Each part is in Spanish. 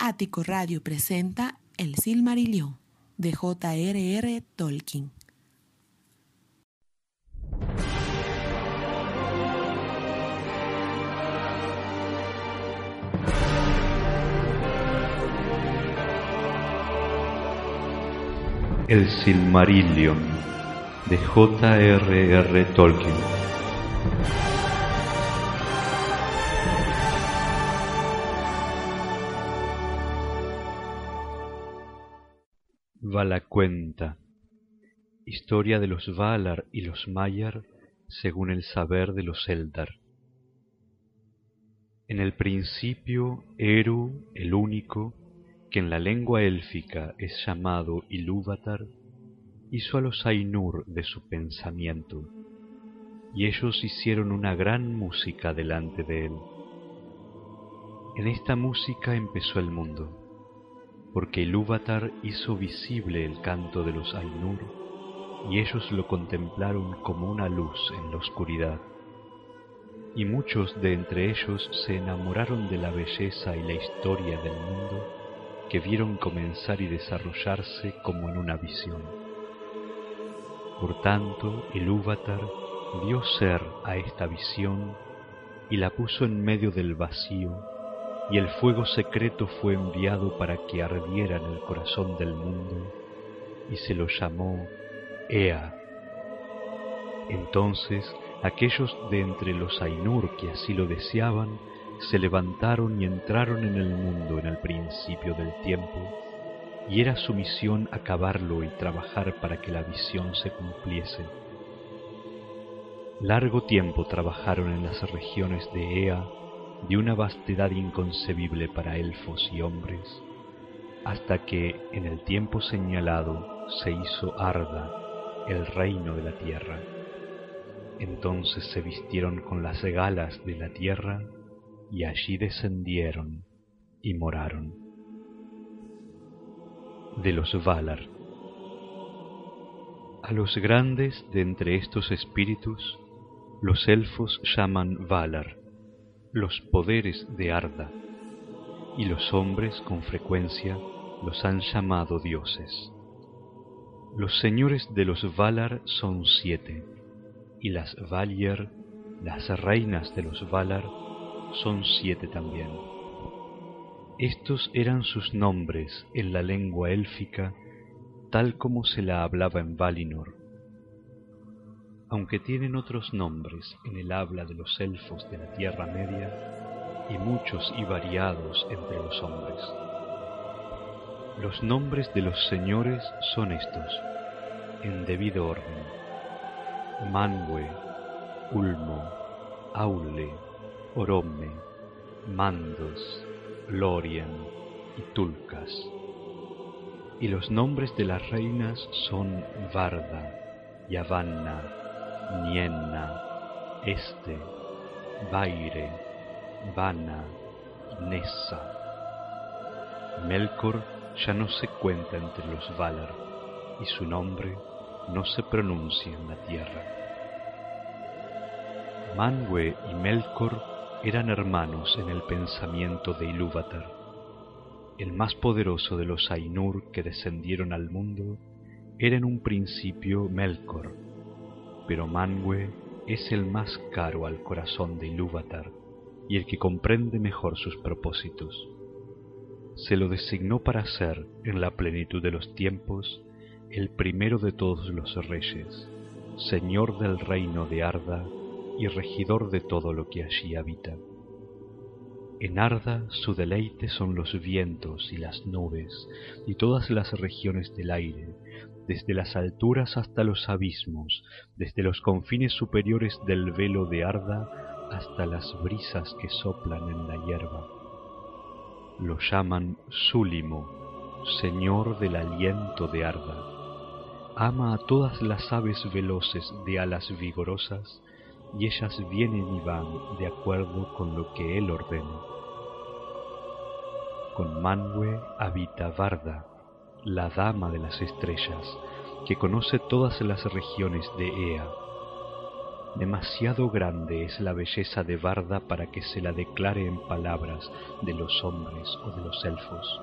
Ático Radio presenta El Silmarillion de J.R.R. Tolkien. El Silmarillion de J.R.R. Tolkien. Valacuenta. Historia de los Valar y los Maiar según el saber de los Eldar. En el principio, Eru, el único, que en la lengua élfica es llamado Ilúvatar, hizo a los Ainur de su pensamiento, y ellos hicieron una gran música delante de él. En esta música empezó el mundo, porque Ilúvatar hizo visible el canto de los Ainur, y ellos lo contemplaron como una luz en la oscuridad. Y muchos de entre ellos se enamoraron de la belleza y la historia del mundo, que vieron comenzar y desarrollarse como en una visión. Por tanto, el Úvatar dio ser a esta visión y la puso en medio del vacío, y el fuego secreto fue enviado para que ardiera en el corazón del mundo, y se lo llamó Ea. Entonces aquellos de entre los Ainur que así lo deseaban se levantaron y entraron en el mundo en el principio del tiempo, y era su misión acabarlo y trabajar para que la visión se cumpliese. Largo tiempo trabajaron en las regiones de Ea de una vastedad inconcebible para elfos y hombres, hasta que en el tiempo señalado se hizo Arda, el reino de la tierra. Entonces se vistieron con las galas de la tierra y allí descendieron y moraron. De los Valar. A los grandes de entre estos espíritus, los elfos llaman Valar, los poderes de Arda, y los hombres con frecuencia los han llamado dioses. Los señores de los Valar son siete, y las Valier, las reinas de los Valar, son siete también. Estos eran sus nombres en la lengua élfica, tal como se la hablaba en Valinor, aunque tienen otros nombres en el habla de los elfos de la Tierra Media, y muchos y variados entre los hombres. Los nombres de los señores son estos, en debido orden. Manwe, Ulmo, Aule, Orome, Mandos, Lorien y Tulcas. Y los nombres de las reinas son Varda, Yavanna, Nienna, Este, Baire, Vana Nessa. Melkor ya no se cuenta entre los Valar y su nombre no se pronuncia en la tierra. Manwë y Melkor eran hermanos en el pensamiento de Ilúvatar. El más poderoso de los Ainur que descendieron al mundo era en un principio Melkor, pero Manwë es el más caro al corazón de Ilúvatar y el que comprende mejor sus propósitos. Se lo designó para ser, en la plenitud de los tiempos, el primero de todos los reyes, señor del reino de Arda y regidor de todo lo que allí habita. En Arda su deleite son los vientos y las nubes y todas las regiones del aire, desde las alturas hasta los abismos, desde los confines superiores del velo de Arda hasta las brisas que soplan en la hierba. Lo llaman Súlimo, señor del aliento de Arda. Ama a todas las aves veloces de alas vigorosas y ellas vienen y van de acuerdo con lo que él ordena. Con Manwë habita Varda, la dama de las estrellas, que conoce todas las regiones de Ea. Demasiado grande es la belleza de Varda para que se la declare en palabras de los hombres o de los elfos,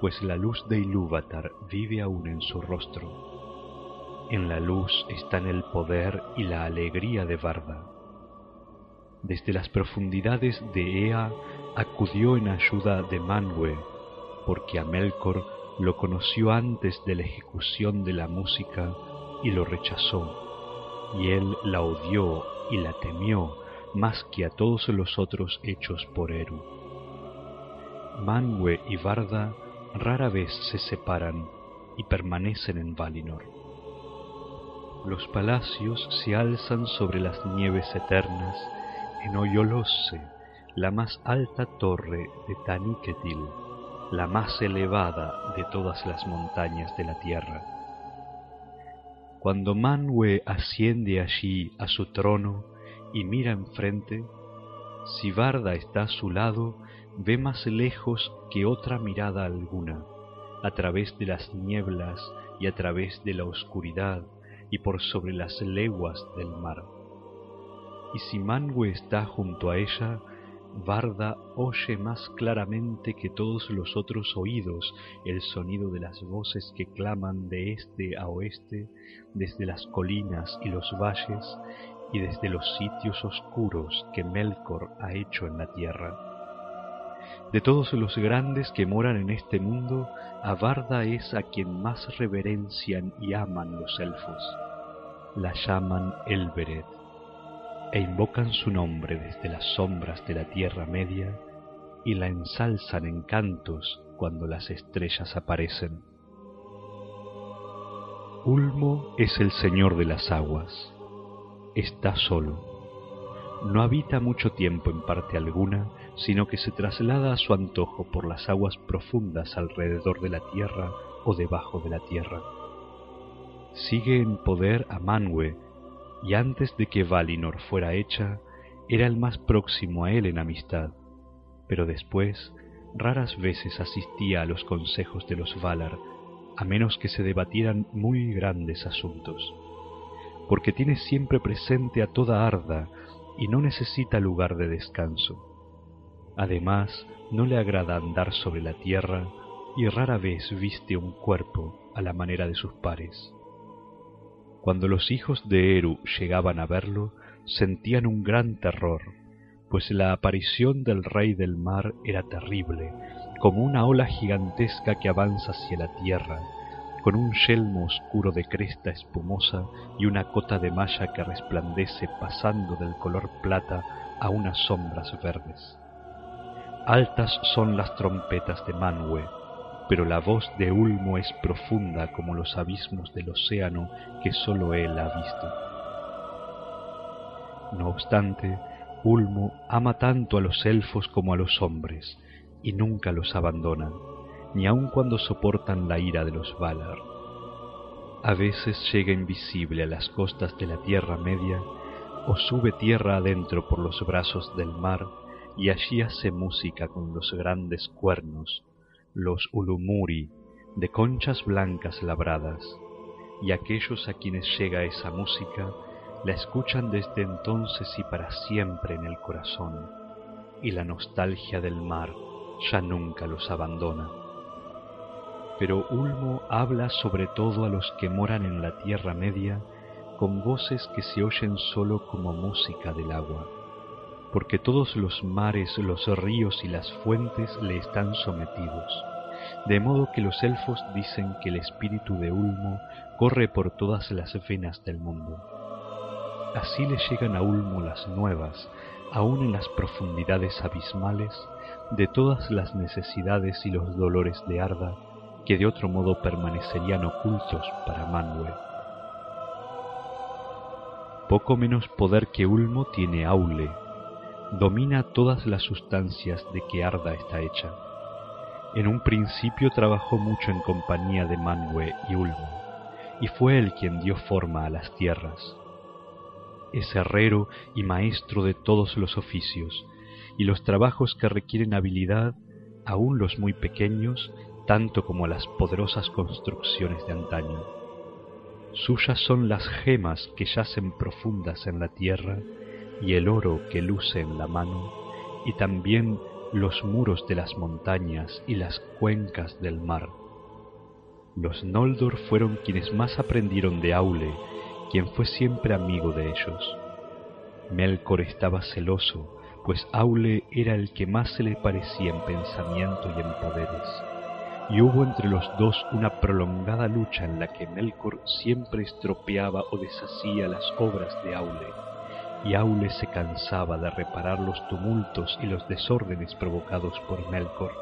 pues la luz de Ilúvatar vive aún en su rostro. En la luz están el poder y la alegría de Varda. Desde las profundidades de Ea acudió en ayuda de Manwë, porque a Melkor lo conoció antes de la ejecución de la música y lo rechazó y él la odió y la temió más que a todos los otros hechos por Eru. Manwë y Varda rara vez se separan y permanecen en Valinor. Los palacios se alzan sobre las nieves eternas en Oyolosse, la más alta torre de Taniketil, la más elevada de todas las montañas de la tierra cuando Manwë asciende allí a su trono y mira enfrente, si Varda está a su lado, ve más lejos que otra mirada alguna, a través de las nieblas y a través de la oscuridad y por sobre las leguas del mar. Y si Manwë está junto a ella, Varda oye más claramente que todos los otros oídos el sonido de las voces que claman de este a oeste, desde las colinas y los valles, y desde los sitios oscuros que Melkor ha hecho en la tierra. De todos los grandes que moran en este mundo, a Varda es a quien más reverencian y aman los elfos. La llaman Elbereth e invocan su nombre desde las sombras de la Tierra Media y la ensalzan en cantos cuando las estrellas aparecen. Ulmo es el señor de las aguas. Está solo. No habita mucho tiempo en parte alguna, sino que se traslada a su antojo por las aguas profundas alrededor de la tierra o debajo de la tierra. Sigue en poder a Manwë y antes de que Valinor fuera hecha, era el más próximo a él en amistad, pero después raras veces asistía a los consejos de los Valar, a menos que se debatieran muy grandes asuntos, porque tiene siempre presente a toda Arda y no necesita lugar de descanso. Además, no le agrada andar sobre la tierra y rara vez viste un cuerpo a la manera de sus pares. Cuando los hijos de Eru llegaban a verlo, sentían un gran terror, pues la aparición del rey del mar era terrible, como una ola gigantesca que avanza hacia la tierra, con un yelmo oscuro de cresta espumosa y una cota de malla que resplandece pasando del color plata a unas sombras verdes. Altas son las trompetas de Manwë, pero la voz de Ulmo es profunda como los abismos del océano que sólo él ha visto. No obstante, Ulmo ama tanto a los elfos como a los hombres, y nunca los abandona, ni aun cuando soportan la ira de los Valar. A veces llega invisible a las costas de la Tierra Media, o sube tierra adentro por los brazos del mar, y allí hace música con los grandes cuernos, los ulumuri de conchas blancas labradas, y aquellos a quienes llega esa música la escuchan desde entonces y para siempre en el corazón, y la nostalgia del mar ya nunca los abandona. Pero Ulmo habla sobre todo a los que moran en la Tierra Media con voces que se oyen sólo como música del agua, porque todos los mares, los ríos y las fuentes le están sometidos, de modo que los elfos dicen que el espíritu de Ulmo corre por todas las venas del mundo. Así le llegan a Ulmo las nuevas, aun en las profundidades abismales, de todas las necesidades y los dolores de Arda que de otro modo permanecerían ocultos para Manwë. Poco menos poder que Ulmo tiene Aule, domina todas las sustancias de que Arda está hecha. En un principio trabajó mucho en compañía de Manwë y Ulmo, y fue él quien dio forma a las tierras. Es herrero y maestro de todos los oficios, y los trabajos que requieren habilidad, aun los muy pequeños, tanto como las poderosas construcciones de antaño. Suyas son las gemas que yacen profundas en la tierra y el oro que luce en la mano, y también los muros de las montañas y las cuencas del mar. Los Noldor fueron quienes más aprendieron de Aule, quien fue siempre amigo de ellos. Melkor estaba celoso, pues Aule era el que más se le parecía en pensamiento y en poderes. Y hubo entre los dos una prolongada lucha en la que Melkor siempre estropeaba o deshacía las obras de Aule, y Aule se cansaba de reparar los tumultos y los desórdenes provocados por Melkor.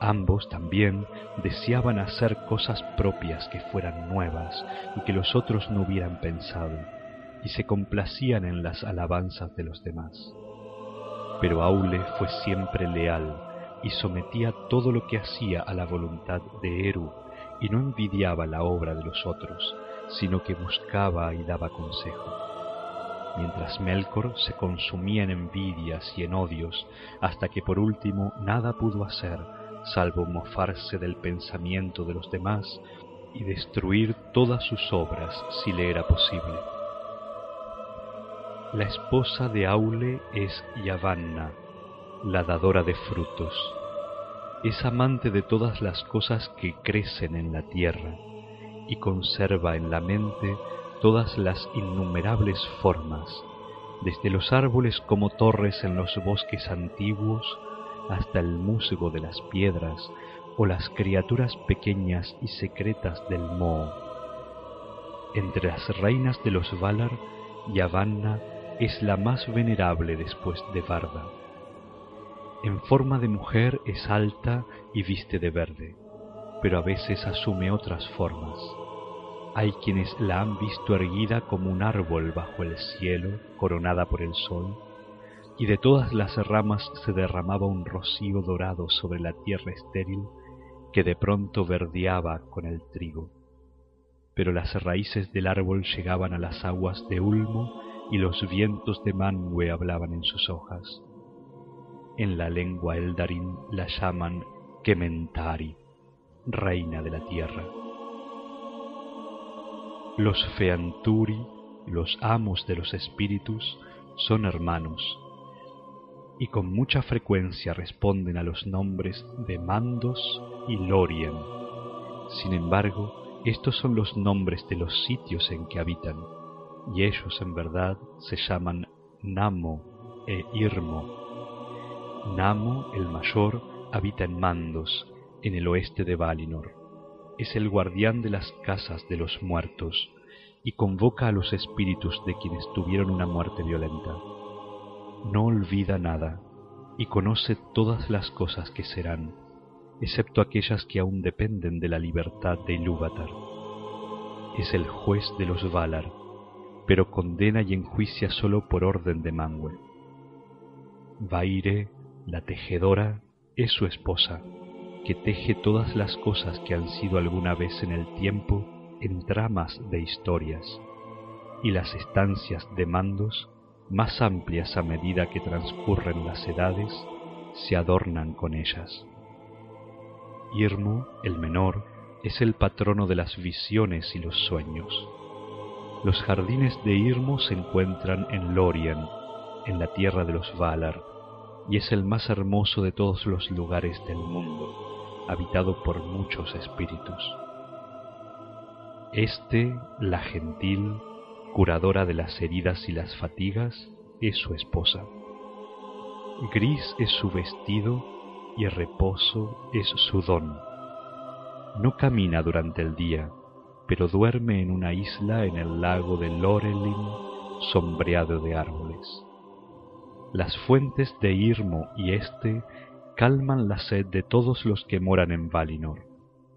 Ambos también deseaban hacer cosas propias que fueran nuevas y que los otros no hubieran pensado, y se complacían en las alabanzas de los demás. Pero Aule fue siempre leal y sometía todo lo que hacía a la voluntad de Eru, y no envidiaba la obra de los otros, sino que buscaba y daba consejo. Mientras Melkor se consumía en envidias y en odios, hasta que por último nada pudo hacer salvo mofarse del pensamiento de los demás y destruir todas sus obras si le era posible. La esposa de Aule es Yavanna, la dadora de frutos. Es amante de todas las cosas que crecen en la tierra y conserva en la mente todas las innumerables formas, desde los árboles como torres en los bosques antiguos hasta el musgo de las piedras o las criaturas pequeñas y secretas del moho. Entre las reinas de los Valar, Yavanna es la más venerable después de Barda. En forma de mujer es alta y viste de verde, pero a veces asume otras formas. Hay quienes la han visto erguida como un árbol bajo el cielo, coronada por el sol, y de todas las ramas se derramaba un rocío dorado sobre la tierra estéril que de pronto verdeaba con el trigo. Pero las raíces del árbol llegaban a las aguas de Ulmo y los vientos de Manwë hablaban en sus hojas. En la lengua Eldarin la llaman Kementari, reina de la tierra. Los Feanturi, los amos de los espíritus, son hermanos, y con mucha frecuencia responden a los nombres de Mandos y Lorien. Sin embargo, estos son los nombres de los sitios en que habitan, y ellos en verdad se llaman Namo e Irmo. Namo, el mayor, habita en Mandos, en el oeste de Valinor. Es el guardián de las casas de los muertos, y convoca a los espíritus de quienes tuvieron una muerte violenta no olvida nada y conoce todas las cosas que serán, excepto aquellas que aún dependen de la libertad de Ilúvatar. Es el juez de los Valar, pero condena y enjuicia solo por orden de Manwë. Vaire, la tejedora, es su esposa, que teje todas las cosas que han sido alguna vez en el tiempo en tramas de historias, y las estancias de mandos más amplias a medida que transcurren las edades, se adornan con ellas. Irmo, el menor, es el patrono de las visiones y los sueños. Los jardines de Irmo se encuentran en Lorien, en la tierra de los Valar, y es el más hermoso de todos los lugares del mundo, habitado por muchos espíritus. Este, la gentil, curadora de las heridas y las fatigas, es su esposa. Gris es su vestido y reposo es su don. No camina durante el día, pero duerme en una isla en el lago de Lorelin, sombreado de árboles. Las fuentes de Irmo y Este calman la sed de todos los que moran en Valinor,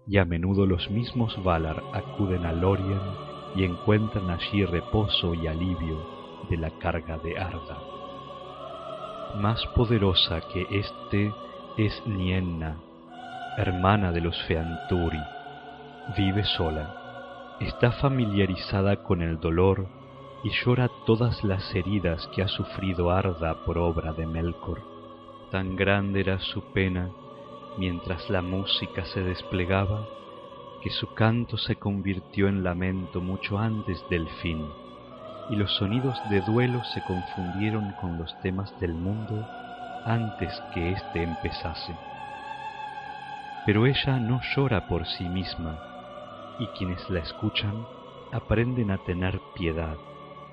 y a menudo los mismos Valar acuden a Lorien y encuentran allí reposo y alivio de la carga de Arda. Más poderosa que éste es Nienna, hermana de los Feanturi. Vive sola, está familiarizada con el dolor y llora todas las heridas que ha sufrido Arda por obra de Melkor. Tan grande era su pena mientras la música se desplegaba que su canto se convirtió en lamento mucho antes del fin, y los sonidos de duelo se confundieron con los temas del mundo antes que éste empezase. Pero ella no llora por sí misma, y quienes la escuchan aprenden a tener piedad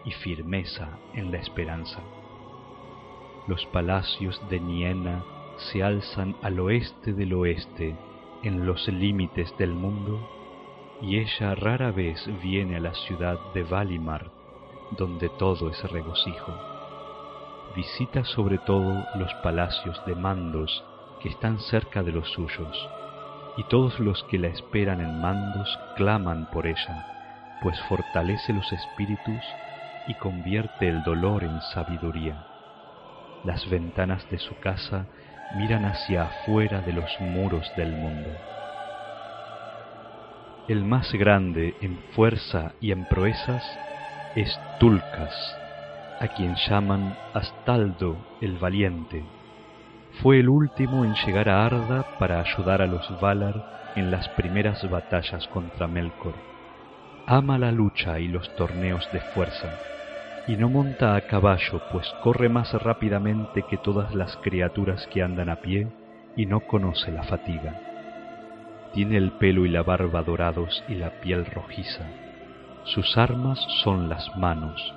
y firmeza en la esperanza. Los palacios de Niena se alzan al oeste del oeste, en los límites del mundo, y ella rara vez viene a la ciudad de Valimar, donde todo es regocijo. Visita sobre todo los palacios de mandos que están cerca de los suyos, y todos los que la esperan en mandos claman por ella, pues fortalece los espíritus y convierte el dolor en sabiduría. Las ventanas de su casa miran hacia afuera de los muros del mundo. El más grande en fuerza y en proezas es Tulcas, a quien llaman Astaldo el Valiente. Fue el último en llegar a Arda para ayudar a los Valar en las primeras batallas contra Melkor. Ama la lucha y los torneos de fuerza y no monta a caballo, pues corre más rápidamente que todas las criaturas que andan a pie y no conoce la fatiga. Tiene el pelo y la barba dorados y la piel rojiza. Sus armas son las manos.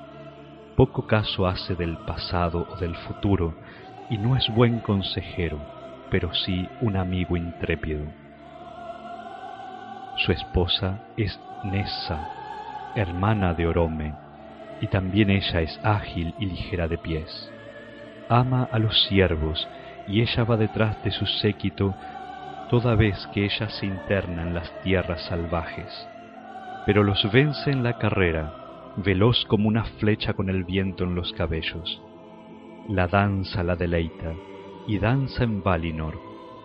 Poco caso hace del pasado o del futuro y no es buen consejero, pero sí un amigo intrépido. Su esposa es Nessa, hermana de Orome, y también ella es ágil y ligera de pies. Ama a los siervos, y ella va detrás de su séquito toda vez que ella se interna en las tierras salvajes. Pero los vence en la carrera, veloz como una flecha con el viento en los cabellos. La danza la deleita, y danza en Valinor,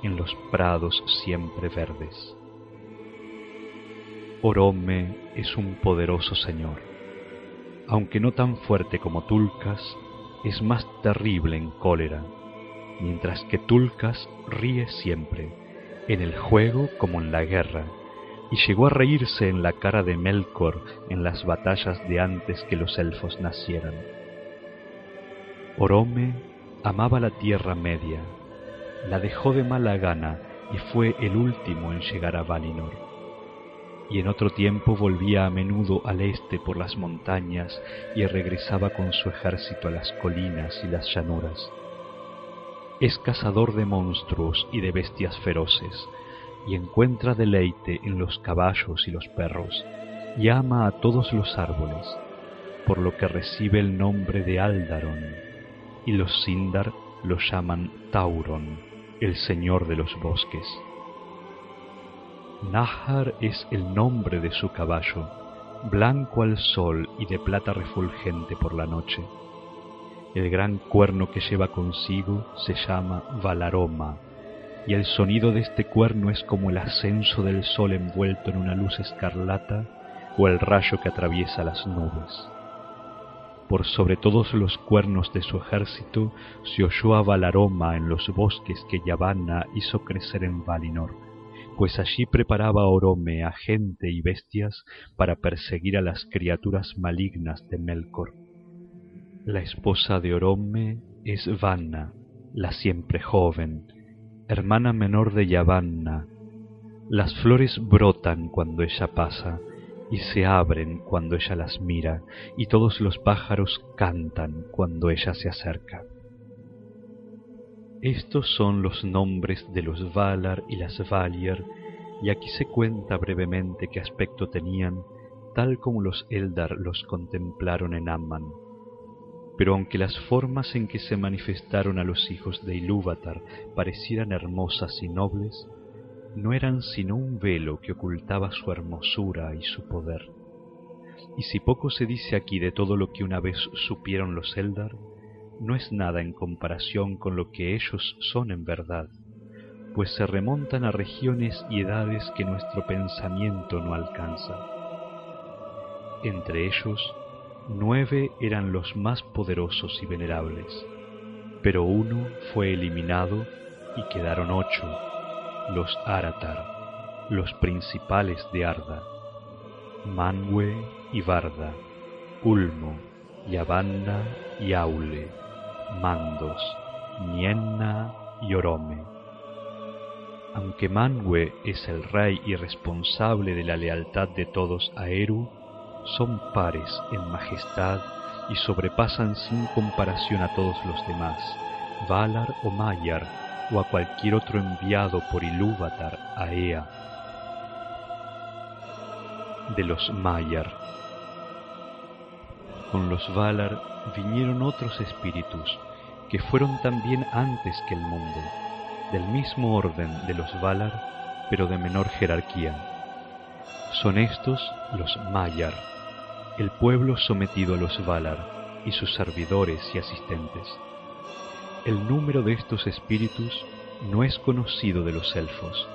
en los prados siempre verdes. Orome es un poderoso señor aunque no tan fuerte como Tulcas, es más terrible en cólera, mientras que Tulcas ríe siempre, en el juego como en la guerra, y llegó a reírse en la cara de Melkor en las batallas de antes que los elfos nacieran. Orome amaba la Tierra Media, la dejó de mala gana y fue el último en llegar a Valinor y en otro tiempo volvía a menudo al este por las montañas y regresaba con su ejército a las colinas y las llanuras. Es cazador de monstruos y de bestias feroces, y encuentra deleite en los caballos y los perros, y ama a todos los árboles, por lo que recibe el nombre de Aldaron, y los Sindar lo llaman Tauron, el señor de los bosques. Nahar es el nombre de su caballo, blanco al sol y de plata refulgente por la noche. El gran cuerno que lleva consigo se llama Valaroma, y el sonido de este cuerno es como el ascenso del sol envuelto en una luz escarlata o el rayo que atraviesa las nubes. Por sobre todos los cuernos de su ejército se oyó a Valaroma en los bosques que Yavanna hizo crecer en Valinor pues allí preparaba Orome a gente y bestias para perseguir a las criaturas malignas de Melkor. La esposa de Orome es Vanna, la siempre joven, hermana menor de Yavanna. Las flores brotan cuando ella pasa, y se abren cuando ella las mira, y todos los pájaros cantan cuando ella se acerca. Estos son los nombres de los Valar y las Valier, y aquí se cuenta brevemente qué aspecto tenían, tal como los Eldar los contemplaron en Amman. Pero aunque las formas en que se manifestaron a los hijos de Ilúvatar parecieran hermosas y nobles, no eran sino un velo que ocultaba su hermosura y su poder. Y si poco se dice aquí de todo lo que una vez supieron los Eldar, no es nada en comparación con lo que ellos son en verdad, pues se remontan a regiones y edades que nuestro pensamiento no alcanza. Entre ellos, nueve eran los más poderosos y venerables, pero uno fue eliminado y quedaron ocho, los Aratar, los principales de Arda, Manwe y Varda, Ulmo, Yavanna y Aule, Mandos, Nienna y Orome. Aunque Manwe es el rey y responsable de la lealtad de todos a Eru, son pares en majestad y sobrepasan sin comparación a todos los demás, Valar o Mayar, o a cualquier otro enviado por Ilúvatar a Ea. De los Mayar. Con los Valar vinieron otros espíritus, que fueron también antes que el mundo, del mismo orden de los Valar, pero de menor jerarquía. Son estos los Mayar, el pueblo sometido a los Valar y sus servidores y asistentes. El número de estos espíritus no es conocido de los elfos,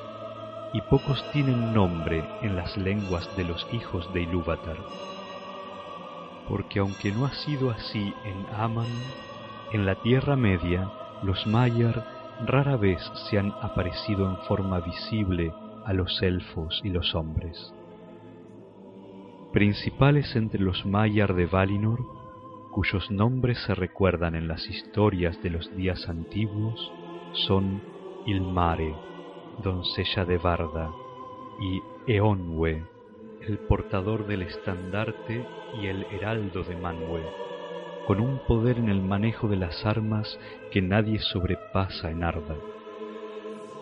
y pocos tienen nombre en las lenguas de los hijos de Ilúvatar. Porque aunque no ha sido así en Aman, en la Tierra Media los Maiar rara vez se han aparecido en forma visible a los elfos y los hombres. Principales entre los Maiar de Valinor, cuyos nombres se recuerdan en las historias de los días antiguos, son Ilmare, doncella de Varda, y Eonwe, el portador del estandarte y el heraldo de Manwe con un poder en el manejo de las armas que nadie sobrepasa en Arda.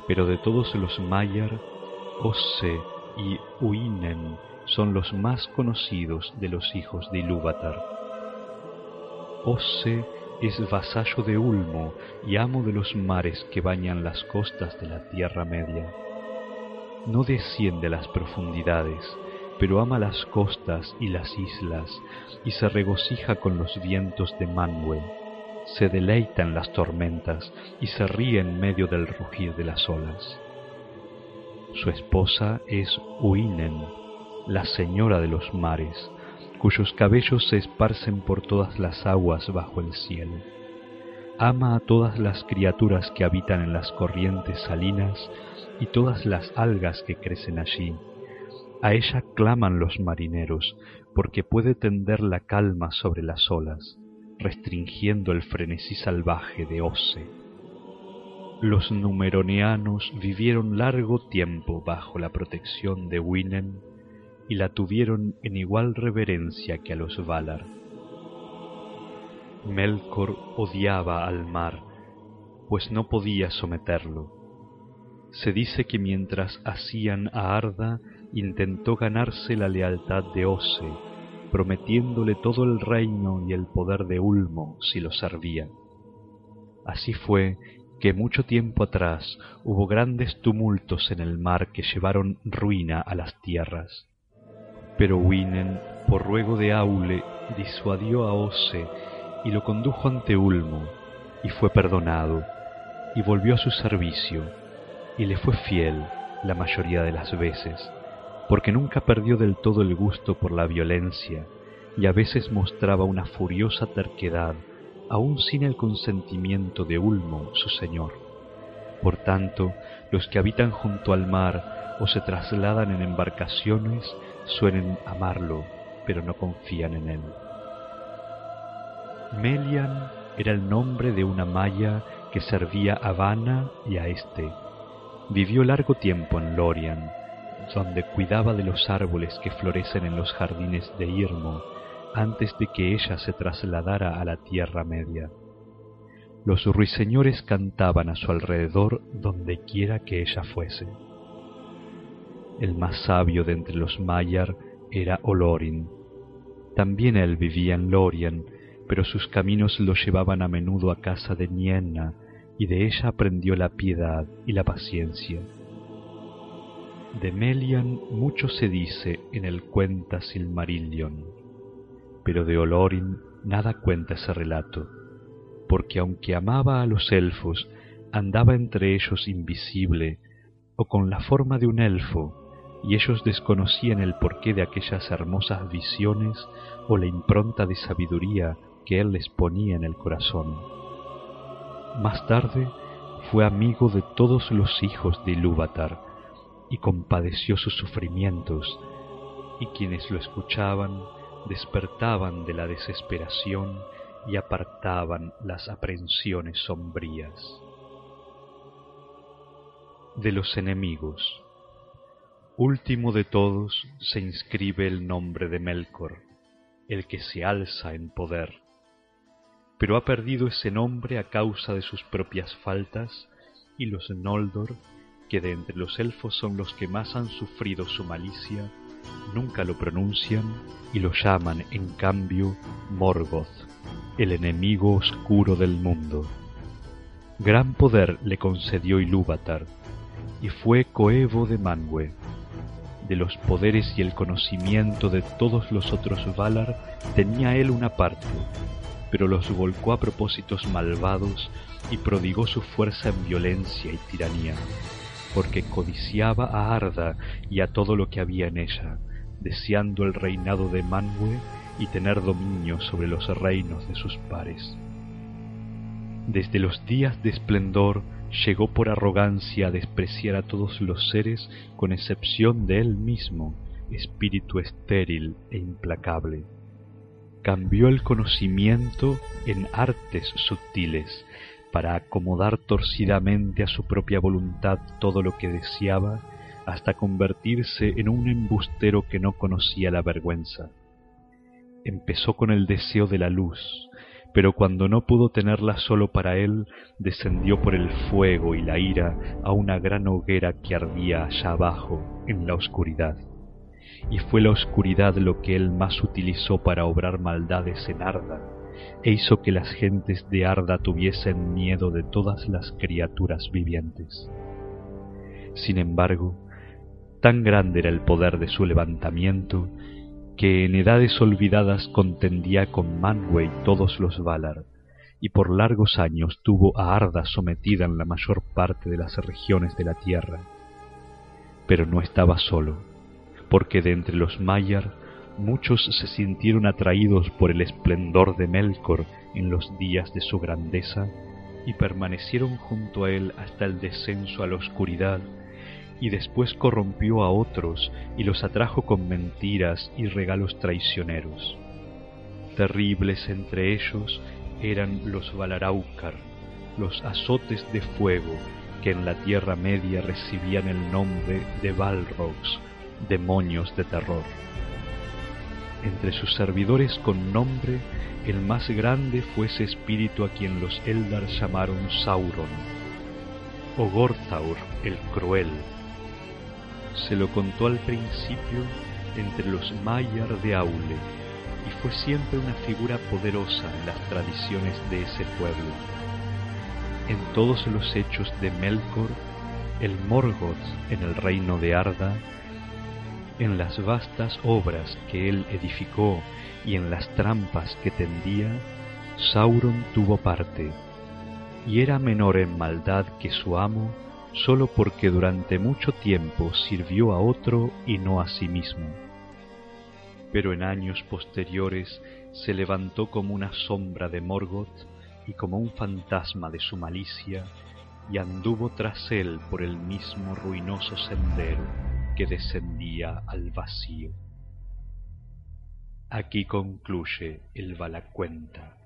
Pero de todos los Maiar, Osse y Uinen son los más conocidos de los hijos de Ilúvatar. Osse es vasallo de Ulmo y amo de los mares que bañan las costas de la Tierra Media. No desciende a las profundidades, pero ama las costas y las islas, y se regocija con los vientos de Manwë, se deleita en las tormentas y se ríe en medio del rugir de las olas. Su esposa es Uinen, la señora de los mares, cuyos cabellos se esparcen por todas las aguas bajo el cielo. Ama a todas las criaturas que habitan en las corrientes salinas y todas las algas que crecen allí, a ella claman los marineros, porque puede tender la calma sobre las olas, restringiendo el frenesí salvaje de Ose. Los numeroneanos vivieron largo tiempo bajo la protección de Winen y la tuvieron en igual reverencia que a los Valar. Melkor odiaba al mar, pues no podía someterlo. Se dice que mientras hacían a Arda intentó ganarse la lealtad de Ose, prometiéndole todo el reino y el poder de Ulmo si lo servía. Así fue que mucho tiempo atrás hubo grandes tumultos en el mar que llevaron ruina a las tierras. Pero Winen, por ruego de Aule, disuadió a Ose y lo condujo ante Ulmo, y fue perdonado, y volvió a su servicio, y le fue fiel la mayoría de las veces porque nunca perdió del todo el gusto por la violencia y a veces mostraba una furiosa terquedad, aun sin el consentimiento de Ulmo, su señor. Por tanto, los que habitan junto al mar o se trasladan en embarcaciones suelen amarlo, pero no confían en él. Melian era el nombre de una maya que servía a Vana y a este. Vivió largo tiempo en Lorian, donde cuidaba de los árboles que florecen en los jardines de Irmo antes de que ella se trasladara a la Tierra Media. Los ruiseñores cantaban a su alrededor donde quiera que ella fuese. El más sabio de entre los Maiar era Olorin. También él vivía en Lorien, pero sus caminos lo llevaban a menudo a casa de Nienna, y de ella aprendió la piedad y la paciencia. De Melian mucho se dice en el cuenta Silmarillion, pero de Olorin nada cuenta ese relato, porque aunque amaba a los elfos, andaba entre ellos invisible o con la forma de un elfo, y ellos desconocían el porqué de aquellas hermosas visiones o la impronta de sabiduría que él les ponía en el corazón. Más tarde fue amigo de todos los hijos de Ilúvatar, y compadeció sus sufrimientos, y quienes lo escuchaban despertaban de la desesperación y apartaban las aprensiones sombrías. De los enemigos. Último de todos se inscribe el nombre de Melkor, el que se alza en poder. Pero ha perdido ese nombre a causa de sus propias faltas y los Noldor, que de entre los elfos son los que más han sufrido su malicia, nunca lo pronuncian y lo llaman en cambio Morgoth, el enemigo oscuro del mundo. Gran poder le concedió Ilúvatar, y fue coevo de Manwë. De los poderes y el conocimiento de todos los otros Valar tenía él una parte, pero los volcó a propósitos malvados y prodigó su fuerza en violencia y tiranía, porque codiciaba a Arda y a todo lo que había en ella, deseando el reinado de Manwë y tener dominio sobre los reinos de sus pares. Desde los días de esplendor llegó por arrogancia a despreciar a todos los seres con excepción de él mismo, espíritu estéril e implacable. Cambió el conocimiento en artes sutiles, para acomodar torcidamente a su propia voluntad todo lo que deseaba, hasta convertirse en un embustero que no conocía la vergüenza. Empezó con el deseo de la luz, pero cuando no pudo tenerla solo para él, descendió por el fuego y la ira a una gran hoguera que ardía allá abajo, en la oscuridad. Y fue la oscuridad lo que él más utilizó para obrar maldades en Arda, e hizo que las gentes de Arda tuviesen miedo de todas las criaturas vivientes. Sin embargo, tan grande era el poder de su levantamiento, que en edades olvidadas contendía con Manwë y todos los Valar, y por largos años tuvo a Arda sometida en la mayor parte de las regiones de la tierra. Pero no estaba solo, porque de entre los Maiar muchos se sintieron atraídos por el esplendor de Melkor en los días de su grandeza y permanecieron junto a él hasta el descenso a la oscuridad y después corrompió a otros y los atrajo con mentiras y regalos traicioneros. Terribles entre ellos eran los Valaraukar, los azotes de fuego que en la Tierra Media recibían el nombre de Balrogs, demonios de terror. Entre sus servidores con nombre, el más grande fue ese espíritu a quien los Eldar llamaron Sauron, o Gorthaur el cruel. Se lo contó al principio entre los Maiar de Aule, y fue siempre una figura poderosa en las tradiciones de ese pueblo. En todos los hechos de Melkor, el Morgoth en el reino de Arda, en las vastas obras que él edificó y en las trampas que tendía, Sauron tuvo parte, y era menor en maldad que su amo, sólo porque durante mucho tiempo sirvió a otro y no a sí mismo. Pero en años posteriores se levantó como una sombra de Morgoth y como un fantasma de su malicia, y anduvo tras él por el mismo ruinoso sendero que descendía al vacío. Aquí concluye el Balacuenta.